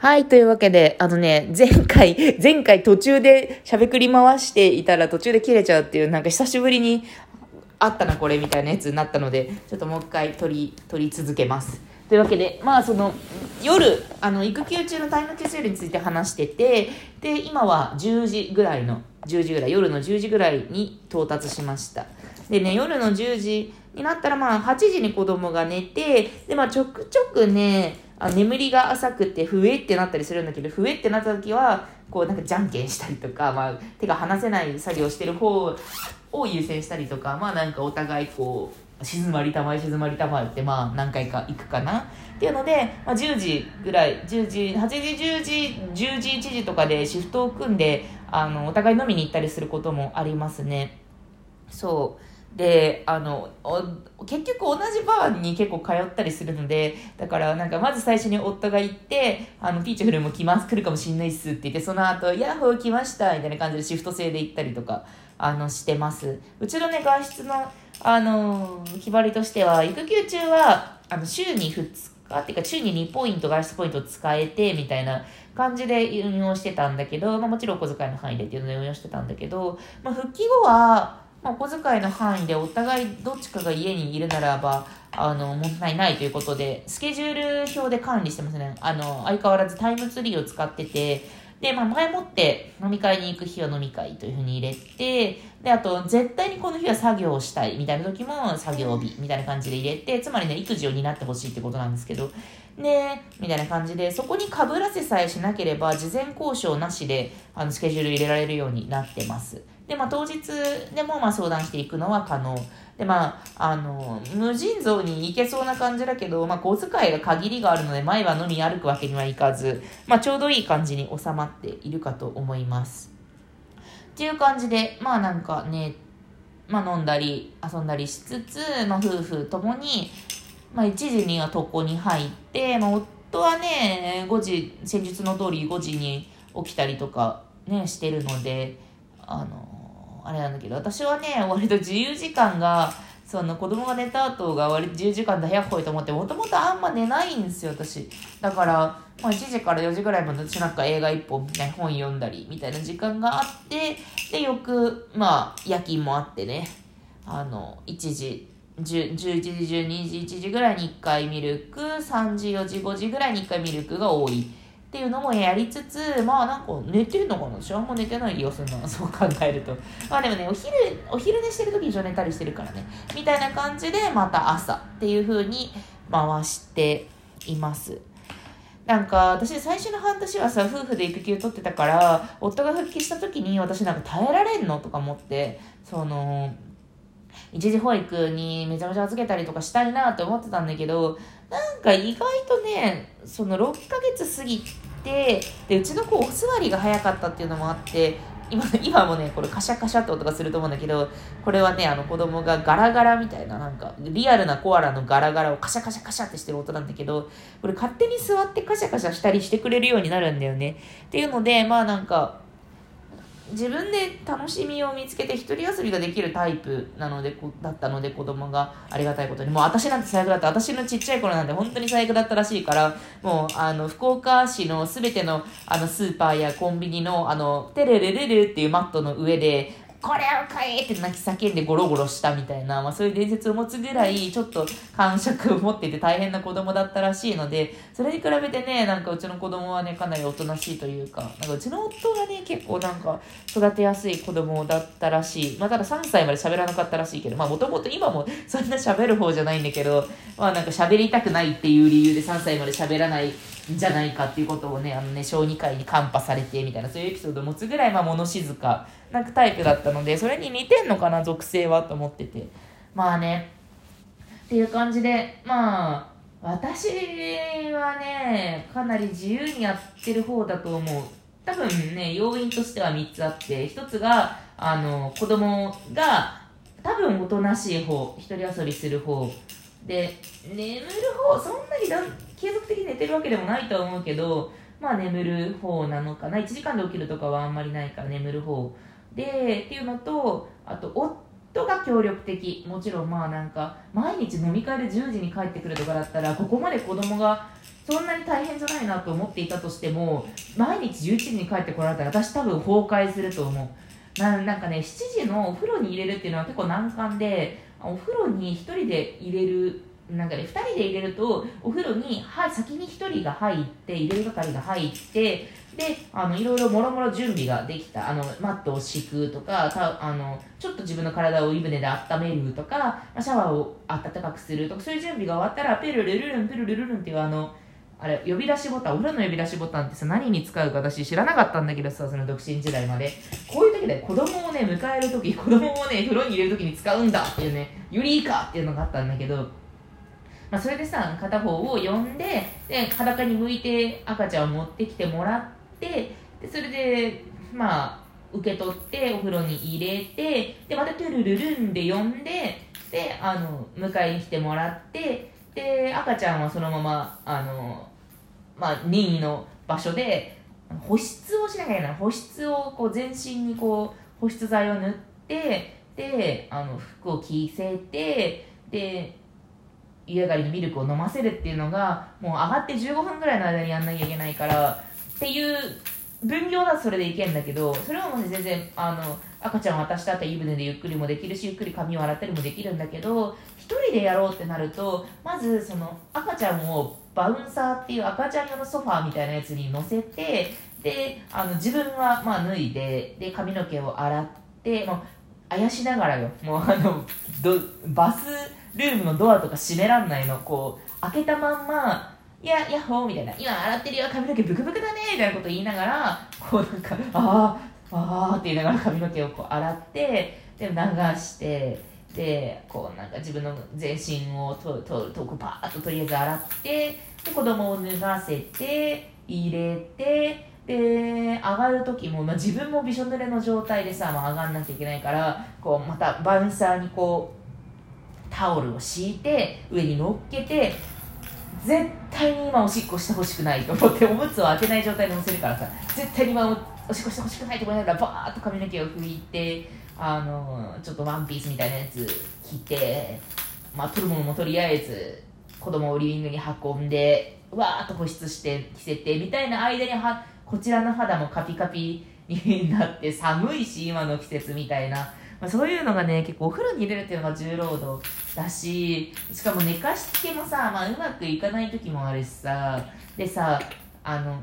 はい、というわけで、あのね、前回、前回途中でしゃべくり回していたら途中で切れちゃうっていう、なんか久しぶりにあったな、これみたいなやつになったので、ちょっともう一回撮り、撮り続けます。というわけで、まあその、夜、あの、育休中のタイムキャセルについて話してて、で、今は10時ぐらいの、10時ぐらい、夜の10時ぐらいに到達しました。でね、夜の10時になったら、まあ8時に子供が寝て、で、まあちょくちょくね、あ眠りが浅くて、ふえってなったりするんだけど、ふえってなった時は、こうなんかじゃんけんしたりとか、まあ手が離せない作業してる方を優先したりとか、まあなんかお互いこう、静まりたまえ静まりたまえってまあ何回か行くかな。っていうので、まあ、10時ぐらい10時8時10時10時1時とかでシフトを組んであのお互い飲みに行ったりすることもありますね。そう。であの結局同じバーに結構通ったりするのでだからなんかまず最初に夫が行ってあのピーチフルも来ます来るかもしんないっすって言ってその後ヤッホー来ましたみたいな感じでシフト制で行ったりとかあのしてます。うちのね外出のあの決まりとしては育休中はあの週に2日っていうか週に2ポイント外出ポイント使えてみたいな感じで運用してたんだけど、まあ、もちろんお小遣いの範囲でっていうので運用してたんだけど、まあ、復帰後は、まあ、お小遣いの範囲でお互いどっちかが家にいるならばあの問題ないということでスケジュール表で管理してますねあの相変わらずタイムツリーを使っててで、まあ、前もって飲み会に行く日は飲み会というふうに入れて、で、あと、絶対にこの日は作業をしたいみたいな時も作業日みたいな感じで入れて、つまりね、育児を担ってほしいってことなんですけど、で、みたいな感じで、そこに被らせさえしなければ、事前交渉なしで、あの、スケジュール入れられるようになってます。で、まあ、当日でも、まあ、相談していくのは可能。で、まあ、あの、無尽蔵に行けそうな感じだけど、まあ、小遣いが限りがあるので、毎晩飲み歩くわけにはいかず、まあ、ちょうどいい感じに収まっているかと思います。っていう感じで、まあ、なんかね、まあ、飲んだり、遊んだりしつつ、まあ、夫婦ともに、まあ、1時には床に入って、まあ、夫はね、5時、先日の通り5時に起きたりとかね、してるので、あの、あれなんだけど、私はね、割と自由時間が、その子供が寝た後が割と自由時間で早く来いと思って、もともとあんま寝ないんですよ、私。だから、まあ、1時から4時ぐらいまで私なんか映画1本みたいな本読んだりみたいな時間があって、で、よく、まあ、夜勤もあってね、あの、1時、11時、12時、1時ぐらいに1回ミルク、3時、4時、5時ぐらいに1回ミルクが多い。っていうのもやりつつ、まあなんか寝てるのかな？私はあんま寝てない気がするな、そう考えると。まあでもね、お昼、お昼寝してる時に一緒寝たりしてるからね。みたいな感じで、また朝っていう風に回しています。なんか私最初の半年はさ夫婦で育休取ってたから夫が復帰した時に私なんか耐えられんのとか思ってその一時保育にめちゃめちゃ預けたりとかしたいなって思ってたんだけどなんか意外とねその6ヶ月過ぎてでうちの子お座りが早かったっていうのもあって今今もねこれカシャカシャって音がすると思うんだけどこれはねあの子供がガラガラみたいななんかリアルなコアラのガラガラをカシャカシャカシャってしてる音なんだけどこれ勝手に座ってカシャカシャしたりしてくれるようになるんだよね。っていうのでまあなんか自分で楽しみを見つけて一人遊びができるタイプなのでだったので子供がありがたいことに。もう私なんて最悪だった私のちっちゃい頃なんて本当に最悪だったらしいから。もうあの福岡市の全てのあのスーパーやコンビニのあのテレレレレっていうマットの上でこれを買えって泣き叫んでゴロゴロしたみたいな、まあ、そういう伝説を持つぐらいちょっと感触を持っていて大変な子供だったらしいのでそれに比べてねなんかうちの子供はねかなりおとなしいというかなんかうちの夫がね結構なんか育てやすい子供だったらしい、まあ、ただ3歳まで喋らなかったらしいけどまあもともと今も そんな喋る方じゃないんだけどまあなんか喋りたくないっていう理由で3歳まで喋らないじゃないかっていうことをね、あのね、小児科医にカンパされてみたいな、そういうエピソードを持つぐらい、まあ、物静かなタイプだったので、それに似てんのかな、属性はと思ってて。まあね、っていう感じで、まあ、私はね、かなり自由にやってる方だと思う。多分ね、要因としては3つあって、一つが、あの、子供が、多分おとなしい方、一人遊びする方、で、眠る方、そんなにだ継続的に寝てるわけでもないとは思うけど、まあ眠る方なのかな。1時間で起きるとかはあんまりないから眠る方。で、っていうのと、あと、夫が協力的もちろんまあなんか毎日飲み会で10時に帰ってくるとかだったらここまで子供がそんなに大変じゃないなと思っていたとしても毎日11時に帰ってこられたら私多分崩壊すると思うななんかね7時のお風呂に入れるっていうのは結構難関でお風呂に1人で入れるなんかね、2人で入れるとお風呂に、は、先に1人が入って入れる係が入ってであのいろいろもろもろ準備ができた。あのマットを敷くとかたあのちょっと自分の体を湯船で温めるとかシャワーを温かくするとかそういう準備が終わったらペルルルルンペルルルルンっていうあのあれ呼び出しボタンお風呂の呼び出しボタンってさ何に使うか私知らなかったんだけどさその独身時代まで。こういう時で子供をね迎える時子供をね風呂に入れる時に使うんだっていうねよりいいかっていうのがあったんだけどまあ、それでさ片方を呼んでで裸に向いて赤ちゃんを持ってきてもらってでそれでまあ受け取ってお風呂に入れてでまたトゥルルルンで呼んでであの迎えに来てもらってで赤ちゃんはそのままあの、まあ、任意の場所で保湿をしなきゃいけない。保湿をこう全身にこう保湿剤を塗ってであの服を着せてで湯上がりにミルクを飲ませるっていうのがもう上がって15分ぐらいの間にやんなきゃいけないからっていう分量だとそれでいけんだけどそれはもう、全然あの赤ちゃん渡した後湯船でゆっくりもできるしゆっくり髪を洗ったりもできるんだけど1人でやろうってなるとまずその赤ちゃんをバウンサーっていう赤ちゃん用のソファーみたいなやつに乗せてであの自分はまあ脱いでで髪の毛を洗ってもうやしながらよ。もうあのどバスルームのドアとか閉めらんないの。こう開けたまんまいや、ヤッホーみたいな、今洗ってるよ、髪の毛ブクブクだね。みたいなこと言いながら、こうなんか、ああ、ああって言いながら髪の毛をこう洗って、で、流して、で、こうなんか自分の全身をとととこうパーッととりあえず洗って、で、子供を脱がせて、入れて、で、上がる時も、まあ、自分もびしょ濡れの状態でさ、まあ、上がんなきゃいけないから、こうまたバウンサーにこう、タオルを敷いて上に乗っけて絶対に今おしっこしてほしくないと思っておむつを開けない状態で乗せるからさ絶対に今おしっこしてほしくないと思いながらバーッと髪の毛を拭いてあのちょっとワンピースみたいなやつ着て、まあ、取るものもとりあえず子供をリビングに運んでわーっと保湿して着せてみたいな間にはこちらの肌もカピカピになって寒いし 今の季節みたいな。まあ、そういうのがね結構お風呂に入れるっていうのが重労働だししかも寝かしつけもさ、まあ、うまくいかない時もあるしさ。でさあの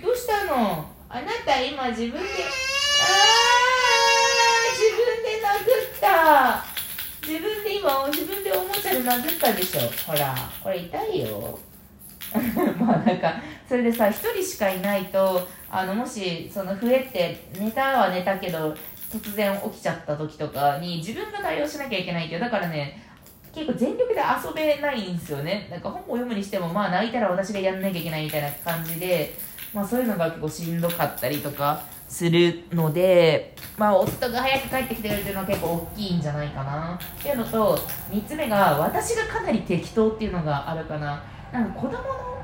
どうしたの？あなた今自分でああ自分で殴った。自分で今自分でおもちゃで殴ったでしょ。ほらこれ痛いよ まあなんかそれでさ1人しかいないとあのもしその増えて寝たは寝たけど突然起きちゃった時とかに自分が対応しなきゃいけないけどだからね結構全力で遊べないんですよね。なんか本を読むにしてもまあ泣いたら私がやんなきゃいけないみたいな感じで、まあ、そういうのが結構しんどかったりとかするので、まあ、夫が早く帰ってきてるっていうのは結構大きいんじゃないかな。っていうのと3つ目が私がかなり適当っていうのがあるかな。なんか子供の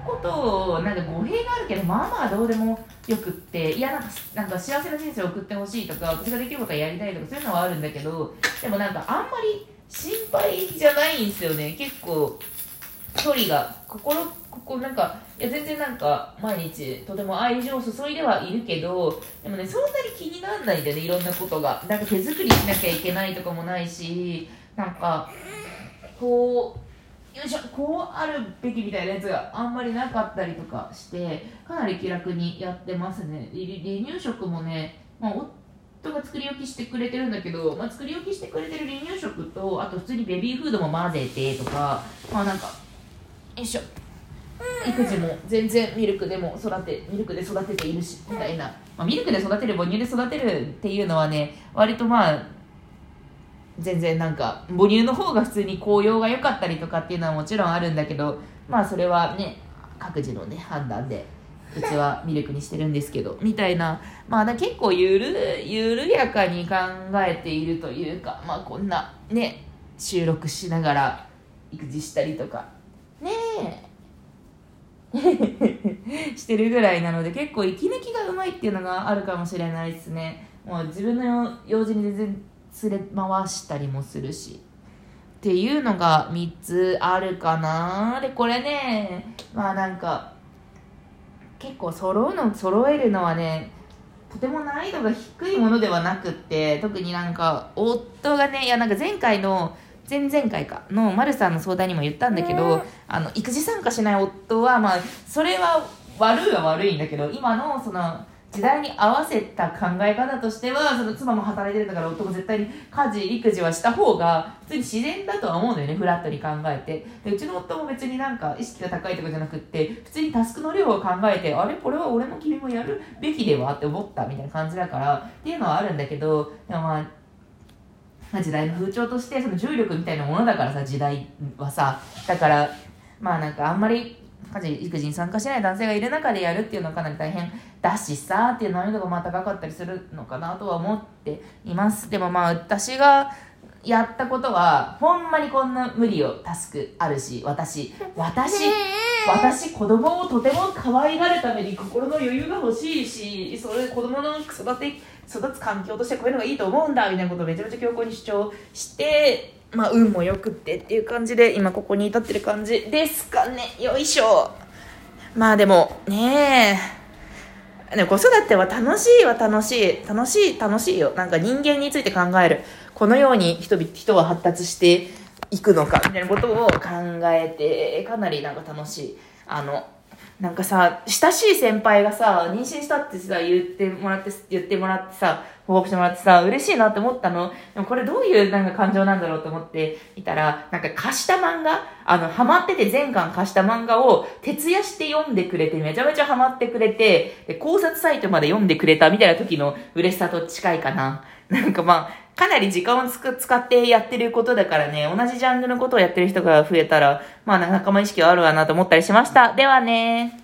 ことをなんか語弊があるけどまあまあどうでもよくっていやなんかなんか幸せな人生を送ってほしいとか私ができることはやりたいとかそういうのはあるんだけどでもなんかあんまり心配じゃないんですよね。結構距離が心ここなんかいや全然なんか毎日とても愛情を注いではいるけどでもねそんなに気にならないんだよねいろんなことが。なんか手作りしなきゃいけないとかもないしなんかこうよいしょこうあるべきみたいなやつがあんまりなかったりとかしてかなり気楽にやってますね。離乳食もね、まあ、夫が作り置きしてくれてるんだけど、まあ、作り置きしてくれてる離乳食とあと普通にベビーフードも混ぜてとかまあなんかよいしょ。育児も全然ミルクでも育てミルクで育てているしみたいな、まあ、ミルクで育てる母乳で育てるっていうのはね割とまあ全然なんか母乳の方が普通に紅葉が良かったりとかっていうのはもちろんあるんだけどまあそれはね各自のね判断でうちはミルクにしてるんですけどみたいな。まあ結構ゆる緩やかに考えているというかまあこんなね収録しながら育児したりとか。ねえ。してるぐらいなので結構息抜きがうまいっていうのがあるかもしれないですね。もう自分の用事に全然連れ回したりもするし。っていうのが3つあるかなで、これね、まあなんか、結構揃うの、揃えるのはね、とても難易度が低いものではなくって特になんか夫がねいやなんか前回の前々回かの丸さんの相談にも言ったんだけど、あの育児参加しない夫はまあそれは悪いは悪いんだけど今のその時代に合わせた考え方としてはその妻も働いてるんだから夫も絶対に家事育児はした方が普通に自然だとは思うんだよねフラットに考えて。でうちの夫も別になんか意識が高いとかじゃなくって普通にタスクの量を考えてあれ？これは俺も君もやるべきではって思ったみたいな感じだからっていうのはあるんだけどでもまあまあ、時代の風潮としてその重力みたいなものだからさ時代はさだからまあなんかあんまり家事育児に参加しない男性がいる中でやるっていうのはかなり大変だしさっていう難易度がまあ高かったりするのかなとは思っています。でもまあ私がやったことはほんまにこんな無理よタスクあるし私私 私子供をとても可愛がるために心の余裕が欲しいしそれ子供の育て育つ環境としてこういうのがいいと思うんだみたいなことをめちゃめちゃ強硬に主張してまあ運もよくってっていう感じで今ここに至ってる感じですかね。よいしょ。まあでもねえ。でも子育ては楽しいは楽しい。楽しい楽しいよ。なんか人間について考える。このように人々人は発達していくのかみたいなことを考えてかなりなんか楽しい。あのなんかさ親しい先輩がさ妊娠したってさ言ってもらって言ってもらってさ報告してもらってさ嬉しいなって思ったの？でもこれどういうなんか感情なんだろうと思っていたらなんか貸した漫画？あのハマってて全巻貸した漫画を徹夜して読んでくれてめちゃめちゃハマってくれてで考察サイトまで読んでくれたみたいな時の嬉しさと近いかな。なんかまあかなり時間をつく使ってやってることだからね、同じジャンルのことをやってる人が増えたら、まあ仲間意識はあるわなと思ったりしました。ではね